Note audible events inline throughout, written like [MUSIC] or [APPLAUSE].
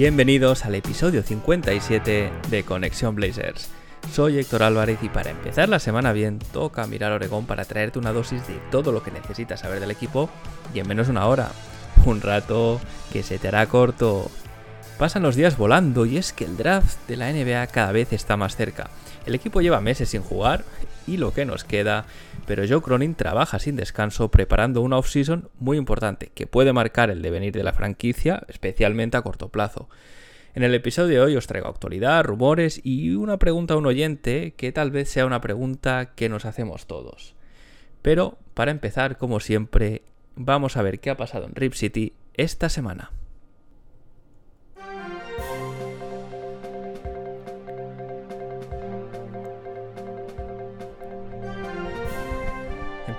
Bienvenidos al episodio 57 de Conexión Blazers. Soy Héctor Álvarez y para empezar la semana bien toca mirar Oregón para traerte una dosis de todo lo que necesitas saber del equipo y en menos de una hora. Un rato que se te hará corto. Pasan los días volando y es que el draft de la NBA cada vez está más cerca. El equipo lleva meses sin jugar y lo que nos queda, pero Joe Cronin trabaja sin descanso preparando una offseason muy importante que puede marcar el devenir de la franquicia, especialmente a corto plazo. En el episodio de hoy os traigo actualidad, rumores y una pregunta a un oyente que tal vez sea una pregunta que nos hacemos todos. Pero, para empezar, como siempre, vamos a ver qué ha pasado en Rip City esta semana.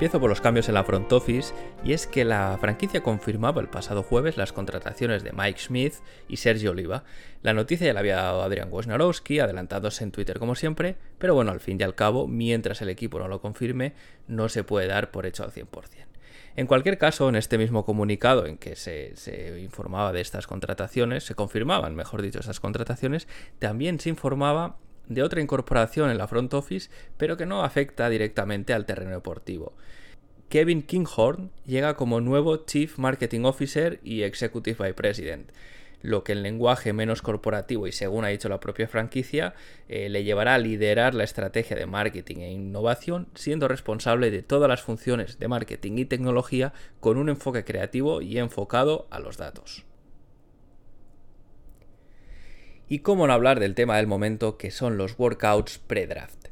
Empiezo por los cambios en la front office y es que la franquicia confirmaba el pasado jueves las contrataciones de Mike Smith y Sergio Oliva. La noticia ya la había dado Adrian Wojnarowski, adelantándose en Twitter como siempre, pero bueno, al fin y al cabo, mientras el equipo no lo confirme, no se puede dar por hecho al 100%. En cualquier caso, en este mismo comunicado en que se, se, informaba de estas contrataciones, se confirmaban, mejor dicho, estas contrataciones, también se informaba de otra incorporación en la front office, pero que no afecta directamente al terreno deportivo. Kevin Kinghorn llega como nuevo Chief Marketing Officer y Executive Vice President, lo que en lenguaje menos corporativo y según ha dicho la propia franquicia, eh, le llevará a liderar la estrategia de marketing e innovación, siendo responsable de todas las funciones de marketing y tecnología con un enfoque creativo y enfocado a los datos. Y cómo no hablar del tema del momento que son los workouts pre-draft.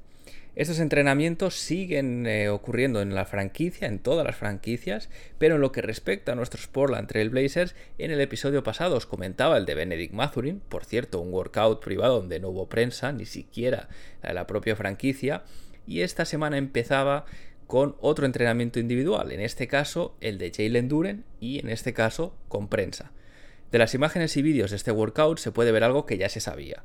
Estos entrenamientos siguen eh, ocurriendo en la franquicia, en todas las franquicias, pero en lo que respecta a nuestros Portland Trail Blazers, en el episodio pasado os comentaba el de Benedict Mathurin, por cierto, un workout privado donde no hubo prensa, ni siquiera la la propia franquicia, y esta semana empezaba con otro entrenamiento individual, en este caso el de Jalen Duren y en este caso con prensa. De las imágenes y vídeos de este workout se puede ver algo que ya se sabía.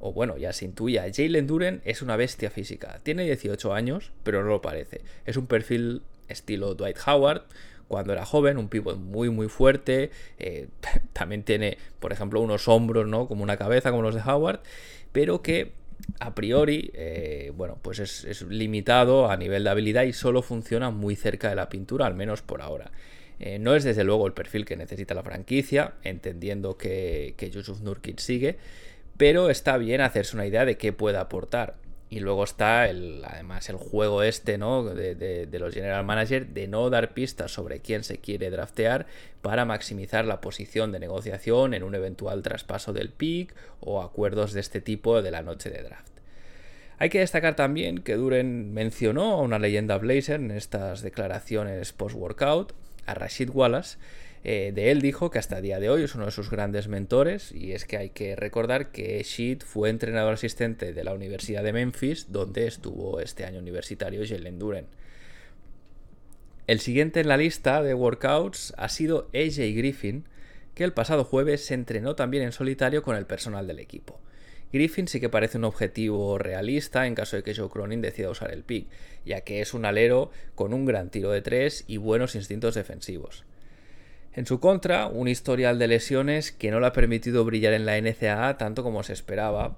O bueno, ya se intuía. Jalen Duren es una bestia física. Tiene 18 años, pero no lo parece. Es un perfil estilo Dwight Howard, cuando era joven, un pivot muy muy fuerte, eh, [LAUGHS] también tiene, por ejemplo, unos hombros, ¿no? Como una cabeza, como los de Howard, pero que a priori, eh, bueno, pues es, es, limitado a nivel de habilidad y solo funciona muy cerca de la pintura, al menos por ahora. Eh, no es desde luego el perfil que necesita la franquicia, entendiendo que, que Yusuf Nurkic sigue, pero está bien hacerse una idea de qué puede aportar. Y luego está el, además el juego este, ¿no? De, los general managers de no dar pistas sobre quién se quiere draftear para maximizar la posición de negociación en un eventual traspaso del pick o acuerdos de este tipo de la noche de draft. Hay que destacar también que Duren mencionó a una leyenda Blazer en estas declaraciones post-workout, a Rashid Wallace. Eh, de él dijo que hasta día de hoy es uno de sus grandes mentores y es que hay que recordar que Sheet fue entrenador asistente de la Universidad de Memphis donde estuvo este año universitario Jalen Duren. El siguiente en la lista de workouts ha sido AJ Griffin que el pasado jueves se entrenó también en solitario con el personal del equipo. Griffin sí que parece un objetivo realista en caso de que Joe Cronin decida usar el pick, ya que es un alero con un gran tiro de tres y buenos instintos defensivos. En su contra, un historial de lesiones que no le ha permitido brillar en la NCAA tanto como se esperaba,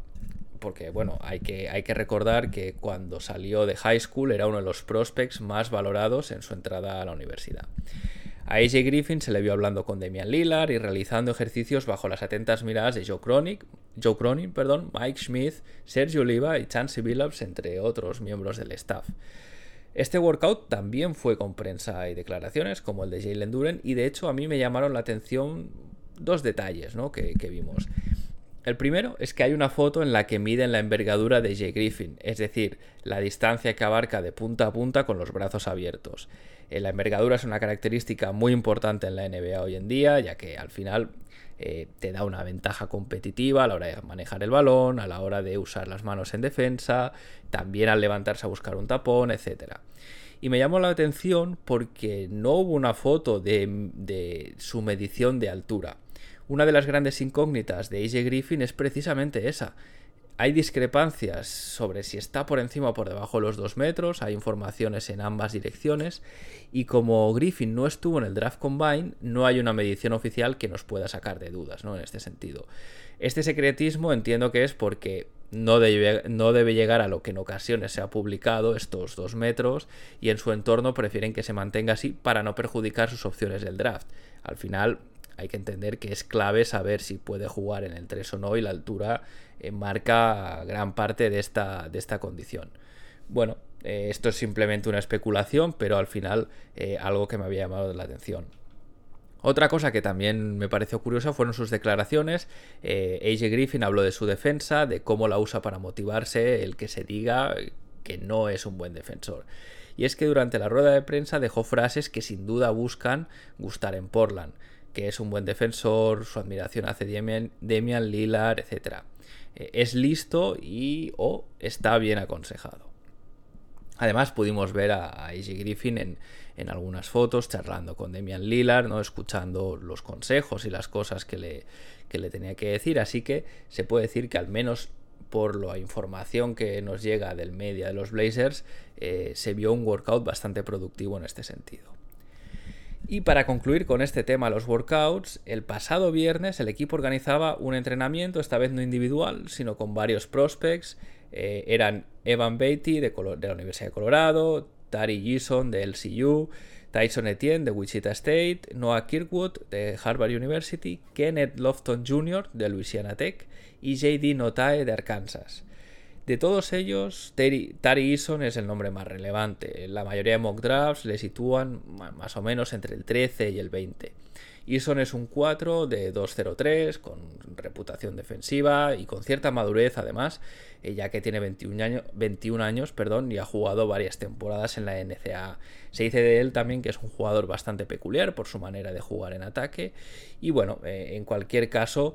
porque bueno, hay que, hay que recordar que cuando salió de high school era uno de los prospects más valorados en su entrada a la universidad. A AJ Griffin se le vio hablando con Damian Lillard y realizando ejercicios bajo las atentas miradas de Joe Cronin, Joe Cronin perdón, Mike Smith, Sergio Oliva y Chancey Billups, entre otros miembros del staff. Este workout también fue con prensa y declaraciones, como el de Jalen Duren, y de hecho a mí me llamaron la atención dos detalles ¿no? que, que vimos. El primero es que hay una foto en la que miden la envergadura de Jay Griffin, es decir, la distancia que abarca de punta a punta con los brazos abiertos. Eh, la envergadura es una característica muy importante en la NBA hoy en día, ya que al final eh, te da una ventaja competitiva a la hora de manejar el balón, a la hora de usar las manos en defensa, también al levantarse a buscar un tapón, etc. Y me llamó la atención porque no hubo una foto de su medición de altura. Una de las grandes incógnitas de AJ Griffin es precisamente esa, hay discrepancias sobre si está por encima o por debajo de los 2 metros, hay informaciones en ambas direcciones y como Griffin no estuvo en el draft combine, no hay una medición oficial que nos pueda sacar de dudas ¿no? en este sentido. Este secretismo entiendo que es porque no debe, llegar a lo que en ocasiones se ha publicado, estos 2 metros, y en su entorno prefieren que se mantenga así para no perjudicar sus opciones del draft. Al final hay que entender que es clave saber si puede jugar en el 3 o no y la altura eh, marca gran parte de esta, de esta condición. Bueno, eh, esto es simplemente una especulación, pero al final eh, algo que me había llamado la atención. Otra cosa que también me pareció curiosa fueron sus declaraciones. AJ Griffin habló de su defensa, de cómo la usa para motivarse, el que se diga que no es un buen defensor. Y es que durante la rueda de prensa dejó frases que sin duda buscan gustar en Portland que es un buen defensor, su admiración hace Demian, Lillard, etc. Eh, es listo y o está bien aconsejado. Además pudimos ver a, AJ Griffin en, algunas fotos charlando con Demian Lillard, ¿no? escuchando los consejos y las cosas que le, le tenía que decir, así que se puede decir que al menos por la información que nos llega del media de los Blazers, eh, se vio un workout bastante productivo en este sentido. Y para concluir con este tema, los workouts, el pasado viernes el equipo organizaba un entrenamiento, esta vez no individual, sino con varios prospects. Eh, eran Evan Beatty de, la Universidad de Colorado, Tari Gison de LCU, Tyson Etienne de Wichita State, Noah Kirkwood de Harvard University, Kenneth Lofton Jr. de Louisiana Tech y JD Notae de Arkansas. De todos ellos, Tari Eason es el nombre más relevante. La mayoría de mock drafts le sitúan más o menos entre el 13 y el 20. Eason es un 4 de 2-0-3, con reputación defensiva y con cierta madurez además, eh, ya que tiene 21 años, 21 años perdón, y ha jugado varias temporadas en la NCAA. Se dice de él también que es un jugador bastante peculiar por su manera de jugar en ataque. Y bueno, eh, en cualquier caso,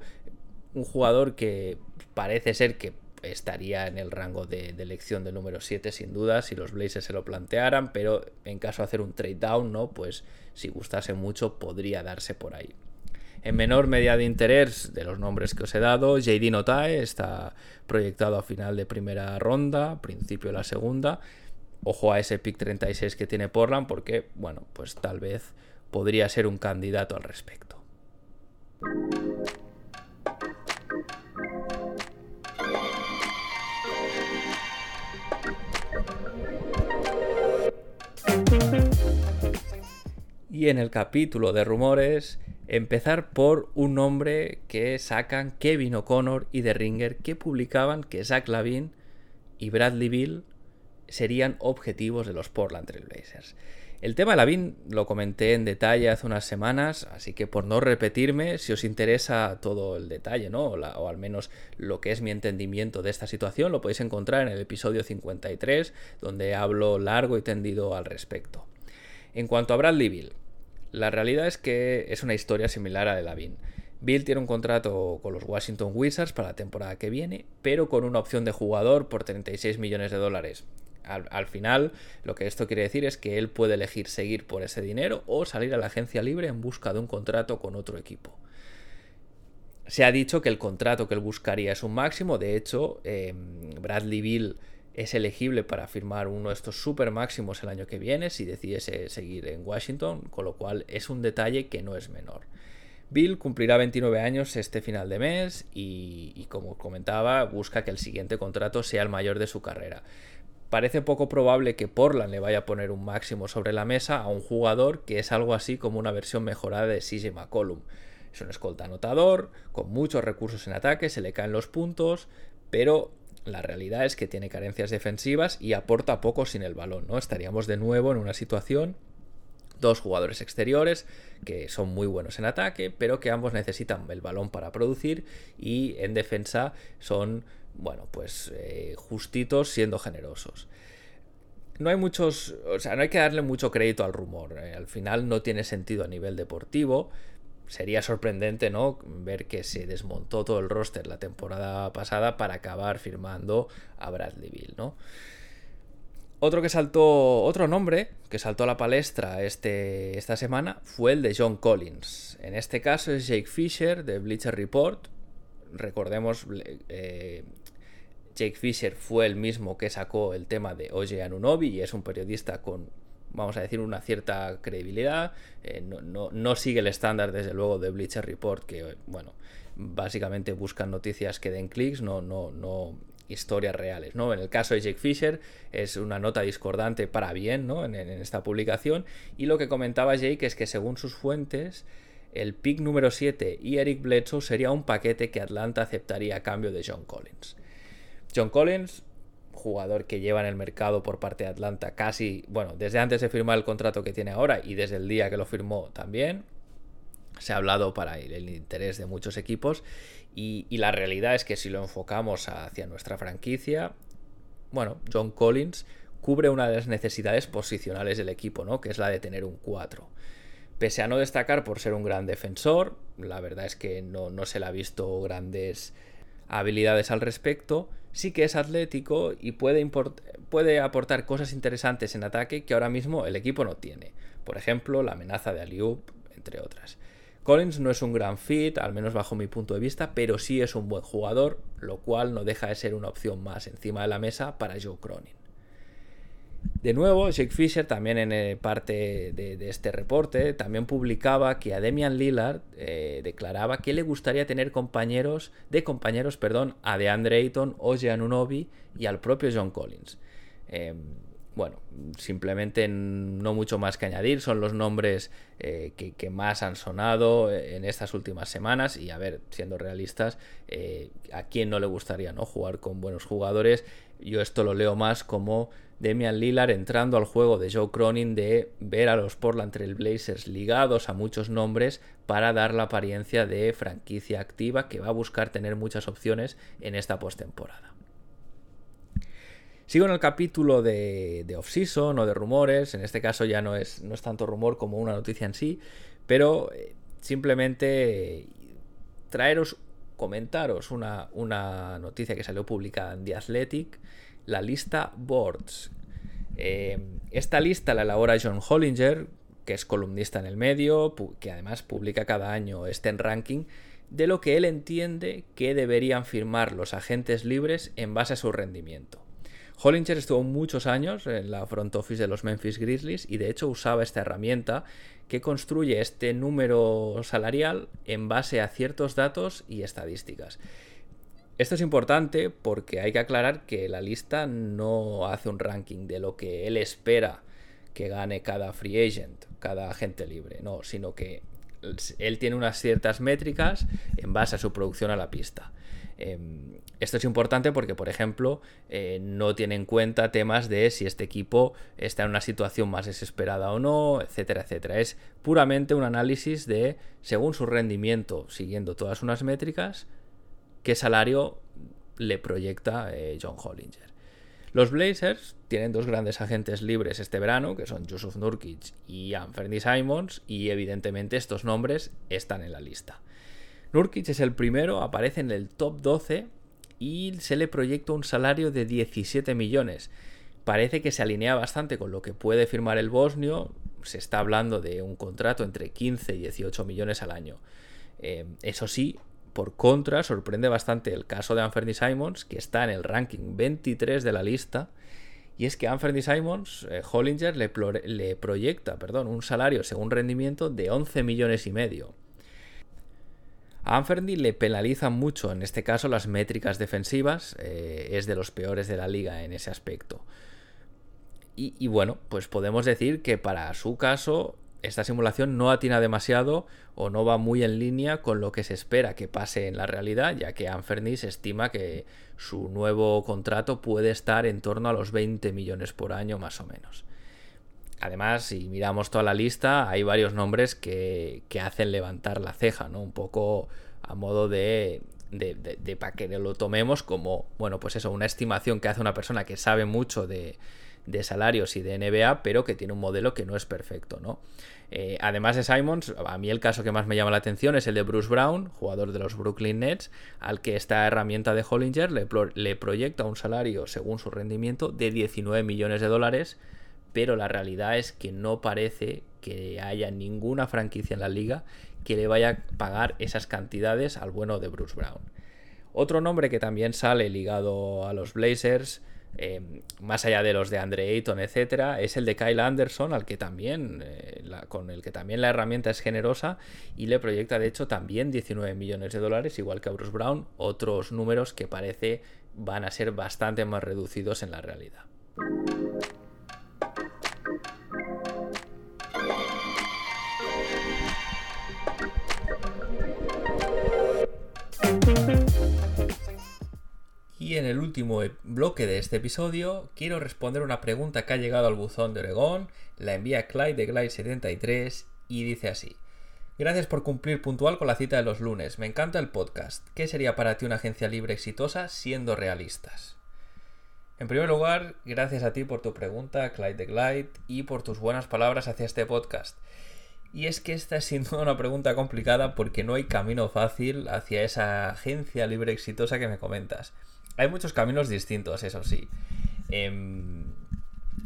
un jugador que parece ser que estaría en el rango de, elección del número 7 sin duda si los Blazers se lo plantearan, pero en caso de hacer un trade down, ¿no? Pues si gustase mucho podría darse por ahí. En menor medida de interés de los nombres que os he dado, JD Notae está proyectado a final de primera ronda, principio de la segunda. Ojo a ese pick 36 que tiene Portland porque, bueno, pues tal vez podría ser un candidato al respecto. Y en el capítulo de rumores, empezar por un nombre que sacan Kevin O'Connor y The Ringer, que publicaban que Zach Lavin y Bradley Bill serían objetivos de los Portland Trail Blazers. El tema de Lavin lo comenté en detalle hace unas semanas, así que por no repetirme, si os interesa todo el detalle, ¿no? o, al menos lo que es mi entendimiento de esta situación, lo podéis encontrar en el episodio 53, donde hablo largo y tendido al respecto. En cuanto a Bradley Bill, la realidad es que es una historia similar a de Lavin. Bill tiene un contrato con los Washington Wizards para la temporada que viene, pero con una opción de jugador por 36 millones de dólares. Al, final, lo que esto quiere decir es que él puede elegir seguir por ese dinero o salir a la agencia libre en busca de un contrato con otro equipo. Se ha dicho que el contrato que él buscaría es un máximo, de hecho, em, Bradley Bill es elegible para firmar uno de estos super máximos el año que viene si decidiese seguir en Washington, con lo cual es un detalle que no es menor. Bill cumplirá 29 años este final de mes y, como comentaba, busca que el siguiente contrato sea el mayor de su carrera. Parece poco probable que Portland le vaya a poner un máximo sobre la mesa a un jugador que es algo así como una versión mejorada de CJ McCollum. Es un escolta anotador, con muchos recursos en ataque, se le caen los puntos, pero la realidad es que tiene carencias defensivas y aporta poco sin el balón, ¿no? Estaríamos de nuevo en una situación dos jugadores exteriores que son muy buenos en ataque, pero que ambos necesitan el balón para producir y en defensa son, bueno, pues eh, justitos siendo generosos. no hay muchos, o sea, no hay que darle mucho crédito al rumor. eh, Al final no tiene sentido a nivel deportivo. Sería sorprendente, ¿no? Ver que se desmontó todo el roster la temporada pasada para acabar firmando a Bradley Bill, ¿no? Otro que saltó, otro nombre que saltó a la palestra este, esta semana fue el de John Collins. En este caso es Jake Fisher de Bleacher Report. Recordemos, eh, Jake Fisher fue el mismo que sacó el tema de Oye Anunobi y es un periodista con, vamos a decir, una cierta credibilidad. Eh, no, no, no, sigue el estándar, desde luego, de Bleacher Report, que, bueno, básicamente buscan noticias que den clics, no, no, no historias reales, ¿no? En el caso de Jake Fisher es una nota discordante para bien, ¿no? En, en esta publicación. Y lo que comentaba Jake es que según sus fuentes, el pick número 7 y Eric Bledsoe sería un paquete que Atlanta aceptaría a cambio de John Collins. John Collins, jugador que lleva en el mercado por parte de Atlanta casi, bueno, desde antes de firmar el contrato que tiene ahora y desde el día que lo firmó también. Se ha hablado para el interés de muchos equipos y, la realidad es que si lo enfocamos hacia nuestra franquicia, bueno, John Collins cubre una de las necesidades posicionales del equipo, ¿no? Que es la de tener un 4. Pese a no destacar por ser un gran defensor, la verdad es que no, no se le ha visto grandes habilidades al respecto, sí que es atlético y puede, puede, aportar cosas interesantes en ataque que ahora mismo el equipo no tiene. Por ejemplo, la amenaza de Aliup, entre otras. Collins no es un gran fit, al menos bajo mi punto de vista, pero sí es un buen jugador, lo cual no deja de ser una opción más encima de la mesa para Joe Cronin. De nuevo, Jake Fisher también en eh, parte de, este reporte también publicaba que a Demian Lillard eh, declaraba que le gustaría tener compañeros de compañeros, perdón, a DeAndre Ayton, Oje Anunobi y al propio John Collins. Eh, bueno, simplemente no mucho más que añadir, son los nombres eh, que, más han sonado en estas últimas semanas y a ver, siendo realistas, eh, a quién no le gustaría no jugar con buenos jugadores. Yo esto lo leo más como Demian Lillard entrando al juego de Joe Cronin de ver a los Portland Trail Blazers ligados a muchos nombres para dar la apariencia de franquicia activa que va a buscar tener muchas opciones en esta postemporada. Sigo en el capítulo de, de off-season o de rumores. En este caso ya no es, no es tanto rumor como una noticia en sí, pero eh, simplemente traeros, comentaros una, una, noticia que salió publicada en The Athletic, la lista Boards. Eh, esta lista la elabora John Hollinger, que es columnista en el medio, que además publica cada año este ranking de lo que él entiende que deberían firmar los agentes libres en base a su rendimiento. Hollinger estuvo muchos años en la front office de los Memphis Grizzlies y de hecho usaba esta herramienta que construye este número salarial en base a ciertos datos y estadísticas. Esto es importante porque hay que aclarar que la lista no hace un ranking de lo que él espera que gane cada free agent, cada agente libre, no, sino que él tiene unas ciertas métricas en base a su producción a la pista. Eh, esto es importante porque, por ejemplo, eh, no tiene en cuenta temas de si este equipo está en una situación más desesperada o no, etcétera, etcétera. Es puramente un análisis de, según su rendimiento, siguiendo todas unas métricas, qué salario le proyecta eh, John Hollinger. Los Blazers tienen dos grandes agentes libres este verano, que son Yusuf Nurkic y Anthony Simons, y evidentemente estos nombres están en la lista. Nurkic es el primero, aparece en el top 12 y se le proyecta un salario de 17 millones. Parece que se alinea bastante con lo que puede firmar el bosnio. Se está hablando de un contrato entre 15 y 18 millones al año. Eh, eso sí, por contra, sorprende bastante el caso de Anthony Simons, que está en el ranking 23 de la lista. Y es que Anthony Simons, eh, Hollinger, le, le proyecta perdón, un salario según rendimiento de 11 millones y medio. A le penalizan mucho, en este caso, las métricas defensivas. Eh, es de los peores de la liga en ese aspecto. Y, y, bueno, pues podemos decir que para su caso, esta simulación no atina demasiado o no va muy en línea con lo que se espera que pase en la realidad, ya que Anferny se estima que su nuevo contrato puede estar en torno a los 20 millones por año, más o menos. Además, si miramos toda la lista, hay varios nombres que, que hacen levantar la ceja, ¿no? Un poco a modo de, de, para que lo tomemos como, bueno, pues eso, una estimación que hace una persona que sabe mucho de, de salarios y de NBA, pero que tiene un modelo que no es perfecto, ¿no? Eh, además de Simons, a mí el caso que más me llama la atención es el de Bruce Brown, jugador de los Brooklyn Nets, al que esta herramienta de Hollinger le, le proyecta un salario, según su rendimiento, de 19 millones de dólares, pero la realidad es que no parece que haya ninguna franquicia en la liga que le vaya a pagar esas cantidades al bueno de Bruce Brown. Otro nombre que también sale ligado a los Blazers, eh, más allá de los de Andre Ayton, etcétera, es el de Kyle Anderson, al que también, eh, con el que también la herramienta es generosa y le proyecta de hecho también 19 millones de dólares, igual que a Bruce Brown, otros números que parece van a ser bastante más reducidos en la realidad. Y en el último bloque de este episodio quiero responder una pregunta que ha llegado al buzón de Oregón, la envía Clyde de Glide73 y dice así. Gracias por cumplir puntual con la cita de los lunes. Me encanta el podcast. ¿Qué sería para ti una agencia libre exitosa siendo realistas? En primer lugar, gracias a ti por tu pregunta, Clyde de Glide, y por tus buenas palabras hacia este podcast. Y es que esta es sin duda una pregunta complicada porque no hay camino fácil hacia esa agencia libre exitosa que me comentas. Hay muchos caminos distintos, eso sí. Em,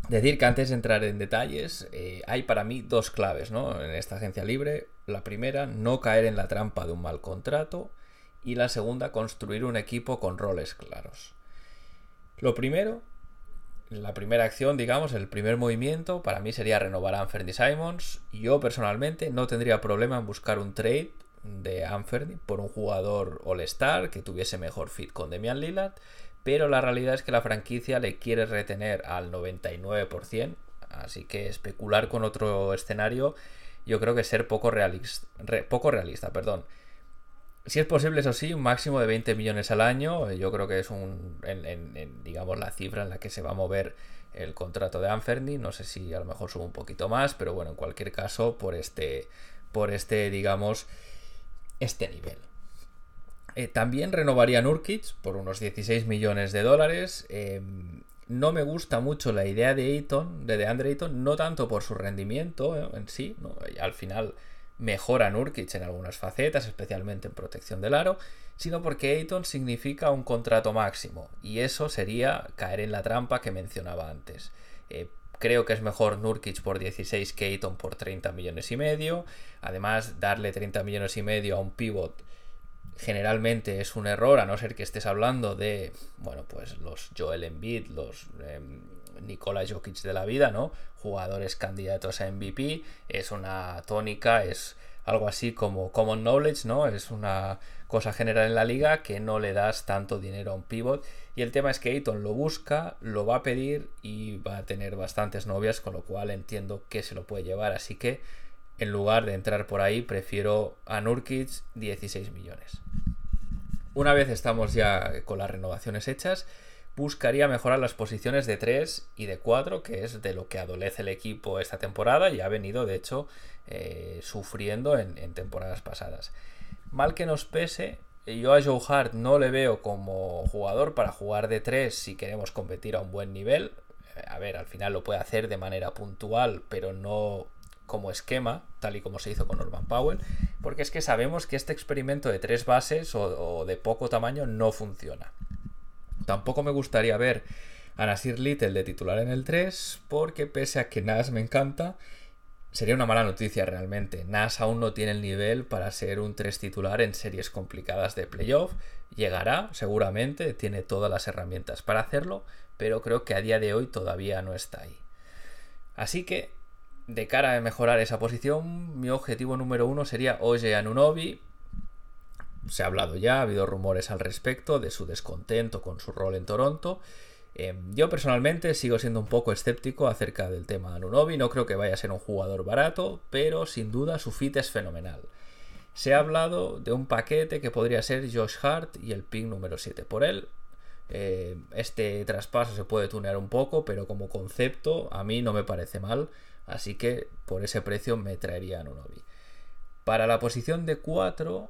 decir que antes de entrar en detalles, eh, hay para mí dos claves ¿no? en esta agencia libre. La primera, no caer en la trampa de un mal contrato. Y la segunda, construir un equipo con roles claros. Lo primero, la primera acción, digamos, el primer movimiento, para mí sería renovar a Anthony Simons. Yo personalmente no tendría problema en buscar un trade de Anferdi por un jugador All-Star que tuviese mejor fit con Demian Lillard, pero la realidad es que la franquicia le quiere retener al 99%, así que especular con otro escenario yo creo que ser poco realista, poco realista, perdón. Si es posible, eso sí, un máximo de 20 millones al año, yo creo que es un, digamos, la cifra en la que se va a mover el contrato de Anferdi, no sé si a lo mejor sube un poquito más, pero bueno, en cualquier caso, por este, por este, digamos, este nivel. Eh, también renovaría Nurkic por unos 16 millones de dólares. Em, no me gusta mucho la idea de Ayton, de DeAndre Ayton, no tanto por su rendimiento eh, en sí, al final mejora Nurkic en algunas facetas, especialmente en protección del aro, sino porque Ayton significa un contrato máximo y eso sería caer en la trampa que mencionaba antes. Eh, Creo que es mejor Nurkic por 16 que por 30 millones y medio. Además, darle 30 millones y medio a un pivot generalmente es un error, a no ser que estés hablando de, bueno, pues los Joel Embiid, los eh, Nikola Jokic de la vida, ¿no? Jugadores candidatos a MVP. Es una tónica, es algo así como common knowledge, ¿no? Es una cosa general en la liga que no le das tanto dinero a un pivot y el tema es que Ayton lo busca, lo va a pedir y va a tener bastantes novias, con lo cual entiendo que se lo puede llevar. Así que en lugar de entrar por ahí, prefiero a Nurkic 16 millones. Una vez estamos ya con las renovaciones hechas, buscaría mejorar las posiciones de 3 y de 4, que es de lo que adolece el equipo esta temporada y ha venido, de hecho, eh, sufriendo en, temporadas pasadas. Mal que nos pese, yo a Joe Hart no le veo como jugador para jugar de 3 si queremos competir a un buen nivel. A ver, al final lo puede hacer de manera puntual, pero no como esquema, tal y como se hizo con Norman Powell, porque es que sabemos que este experimento de tres bases o, de poco tamaño no funciona. Tampoco me gustaría ver a Nasir Little de titular en el 3, porque pese a que Nas me encanta, sería una mala noticia realmente. Nas aún no tiene el nivel para ser un 3 titular en series complicadas de playoff. Llegará, seguramente, tiene todas las herramientas para hacerlo, pero creo que a día de hoy todavía no está ahí. Así que, de cara a mejorar esa posición, mi objetivo número uno sería Oye Anunobi. Se ha hablado ya, ha habido rumores al respecto de su descontento con su rol en Toronto. Em, yo personalmente sigo siendo un poco escéptico acerca del tema de Anunobi, no creo que vaya a ser un jugador barato, pero sin duda su fit es fenomenal. Se ha hablado de un paquete que podría ser Josh Hart y el pick número 7 por él. Em, este traspaso se puede tunear un poco, pero como concepto a mí no me parece mal, así que por ese precio me traería Anunobi. Para la posición de 4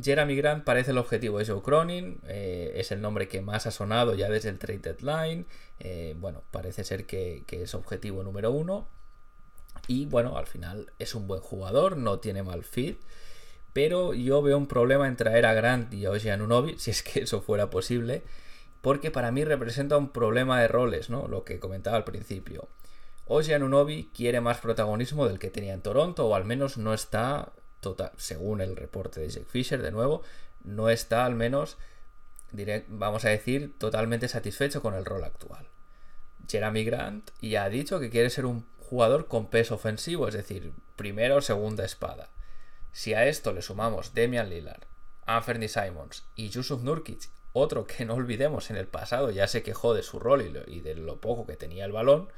Jeremy Grant parece el objetivo de Joe Cronin, eh, es el nombre que más ha sonado ya desde el trade deadline. Eh, bueno, parece ser que, es objetivo número uno. Y bueno, al final es un buen jugador, no tiene mal fit. Pero yo veo un problema en traer a Grant y a Oji Anunobi, [LAUGHS] si es que eso fuera posible, porque para mí representa un problema de roles, ¿no? Lo que comentaba al principio. Oji Anunobi quiere más protagonismo del que tenía en Toronto, o al menos no está Según el reporte de Jack Fisher, de nuevo, no está al menos, vamos a decir, totalmente satisfecho con el rol actual. Jeremy Grant ya ha dicho que quiere ser un jugador con peso ofensivo, es decir, primera o segunda espada. Si a esto le sumamos Demian Lillard, Anthony Simons y Yusuf Nurkic, otro que no olvidemos en el pasado ya se quejó de su rol y de lo poco que tenía el balón,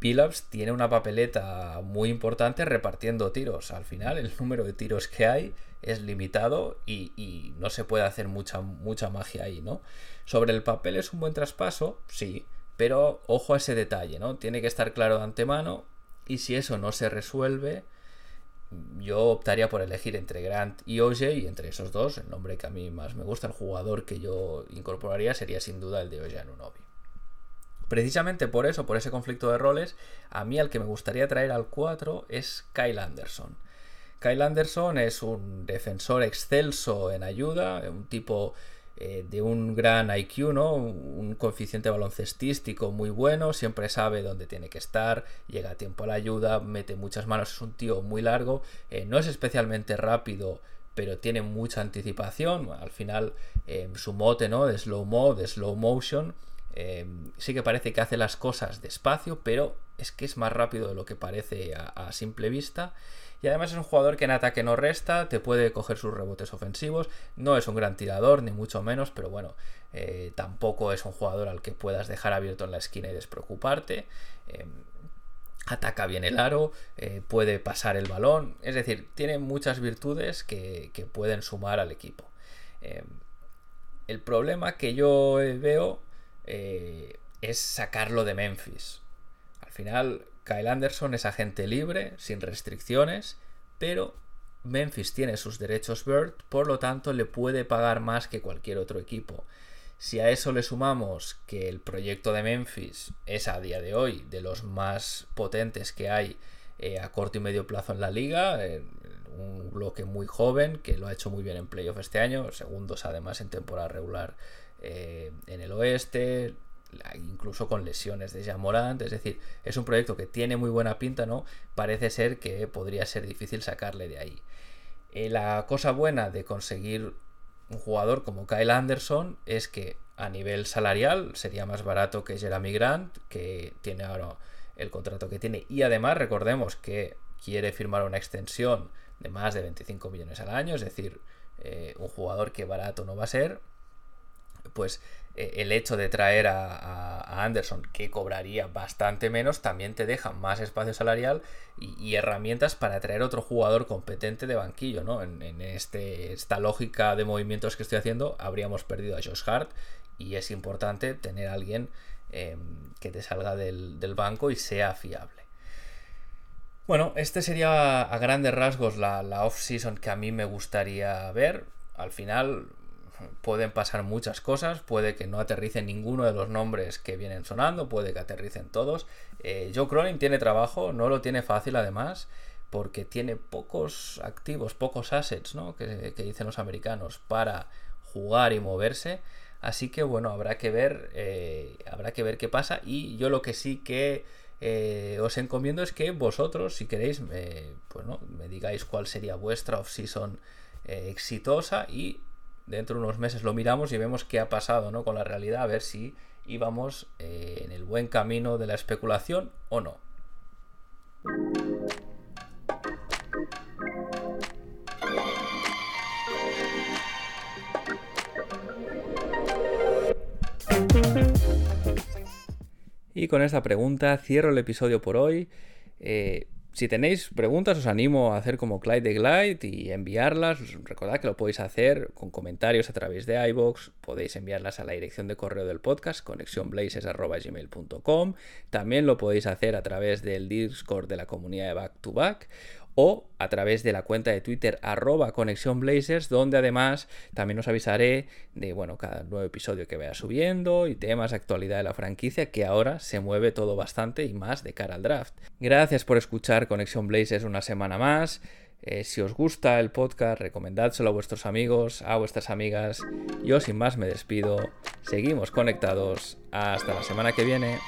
Billups tiene una papeleta muy importante repartiendo tiros. Al final, el número de tiros que hay es limitado y, no se puede hacer mucha, mucha magia ahí, ¿no? Sobre el papel es un buen traspaso, sí, pero ojo a ese detalle, ¿no? Tiene que estar claro de antemano y si eso no se resuelve, yo optaría por elegir entre Grant y OJ y entre esos dos, el nombre que a mí más me gusta, el jugador que yo incorporaría sería sin duda el de OJ Anunobi. Precisamente por eso, por ese conflicto de roles, a mí al que me gustaría traer al 4 es Kyle Anderson. Kyle Anderson es un defensor excelso en ayuda, un tipo eh, de un gran IQ, ¿no? Un coeficiente baloncestístico muy bueno, siempre sabe dónde tiene que estar, llega a tiempo a la ayuda, mete muchas manos, es un tío muy largo, eh, no es especialmente rápido, pero tiene mucha anticipación. Al final, eh, su mote, ¿no? De slow mo, de slow motion, Em, sí que parece que hace las cosas despacio, pero es que es más rápido de lo que parece a, simple vista. Y además es un jugador que en ataque no resta, te puede coger sus rebotes ofensivos. No es un gran tirador, ni mucho menos, pero bueno, eh, tampoco es un jugador al que puedas dejar abierto en la esquina y despreocuparte. Em, ataca bien el aro, eh, puede pasar el balón. Es decir, tiene muchas virtudes que, pueden sumar al equipo. Em, el problema que yo veo eh, es sacarlo de Memphis. Al final, Kyle Anderson es agente libre, sin restricciones, pero Memphis tiene sus derechos Bird, por lo tanto le puede pagar más que cualquier otro equipo. Si a eso le sumamos que el proyecto de Memphis es a día de hoy de los más potentes que hay eh, a corto y medio plazo en la liga, un bloque muy joven que lo ha hecho muy bien en playoff este año, segundos además en temporada regular eh, en el oeste, incluso con lesiones de Jamorant, es decir, es un proyecto que tiene muy buena pinta, ¿no? Parece ser que podría ser difícil sacarle de ahí. Eh, la cosa buena de conseguir un jugador como Kyle Anderson es que a nivel salarial sería más barato que Jeremy Grant, que tiene ahora el contrato que tiene, y además recordemos que quiere firmar una extensión de más de 25 millones al año, es decir, eh, un jugador que barato no va a ser, pues eh, el hecho de traer a, Anderson, que cobraría bastante menos, también te deja más espacio salarial y, herramientas para traer otro jugador competente de banquillo, ¿no? En, este, esta lógica de movimientos que estoy haciendo, habríamos perdido a Josh Hart y es importante tener a alguien em, que te salga del, banco y sea fiable. Bueno, este sería a grandes rasgos la, la off-season que a mí me gustaría ver. Al final, pueden pasar muchas cosas, puede que no aterricen ninguno de los nombres que vienen sonando, puede que aterricen todos. Eh, Joe Cronin tiene trabajo, no lo tiene fácil además, porque tiene pocos activos, pocos assets, ¿no? que, dicen los americanos, para jugar y moverse. Así que bueno, habrá que ver, eh, habrá que ver qué pasa. Y yo lo que sí que eh, os encomiendo es que vosotros, si queréis, pues no, me digáis cuál sería vuestra off-season exitosa y dentro de unos meses lo miramos y vemos qué ha pasado ¿no? con la realidad, a ver si íbamos eh, en el buen camino de la especulación o no. Y con esta pregunta cierro el episodio por hoy. Eh, si tenéis preguntas, os animo a hacer como Clyde de Glide y enviarlas. Recordad que lo podéis hacer con comentarios a través de iBox. Podéis enviarlas a la dirección de correo del podcast, conexionblazes.gmail.com. También lo podéis hacer a través del Discord de la comunidad de Back to Back o a través de la cuenta de Twitter arroba Conexión Blazers, donde además también os avisaré de bueno, cada nuevo episodio que vaya subiendo y temas de actualidad de la franquicia, que ahora se mueve todo bastante y más de cara al draft. Gracias por escuchar Conexión Blazers una semana más. Eh, si os gusta el podcast, recomendádselo a vuestros amigos, a vuestras amigas. Yo sin más me despido. Seguimos conectados. Hasta la semana que viene.